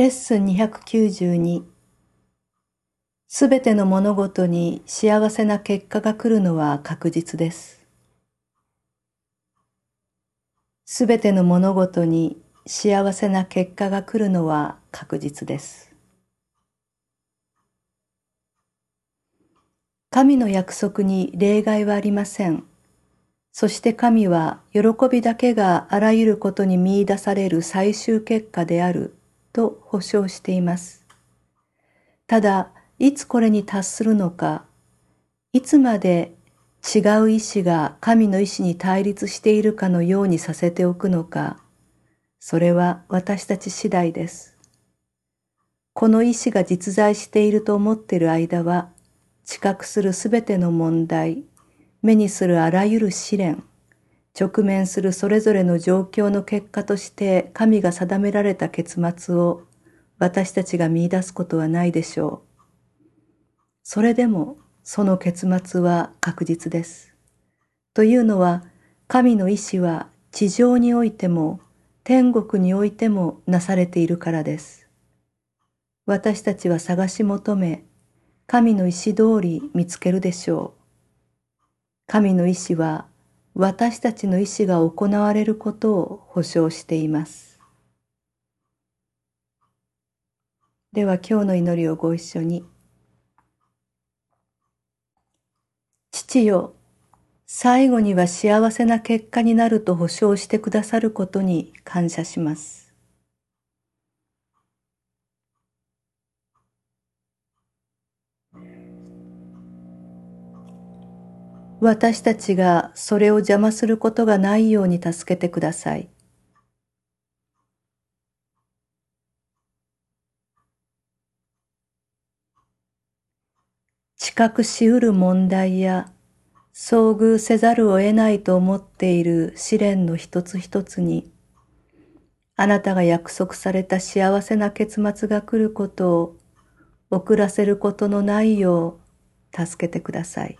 レッスン292すべての物事に幸せな結果が来るのは確実です。すべての物事に幸せな結果が来るのは確実です。神の約束に例外はありません。そして神は喜びだけがあらゆることに見出される最終結果であると保証しています。ただ、いつこれに達するのか、いつまで違う意志が神の意志に対立しているかのようにさせておくのか、それは私たち次第です。この意志が実在していると思っている間は、知覚するすべての問題、目にするあらゆる試練、直面するそれぞれの状況の結果として神が定められた結末を私たちが見出すことはないでしょう。それでもその結末は確実です。というのは神の意志は地上においても天国においてもなされているからです。私たちは探し求め、神の意志通り見つけるでしょう。神の意志は私たちの意志が行われることを保証しています。では今日の祈りをご一緒に。父よ、最後には幸せな結果になると保証してくださることに感謝します。私たちがそれを邪魔することがないように助けてください。知覚しうる問題や遭遇せざるを得ないと思っている試練の一つ一つに、あなたが約束された幸せな結末が来ることを遅らせることのないよう助けてください。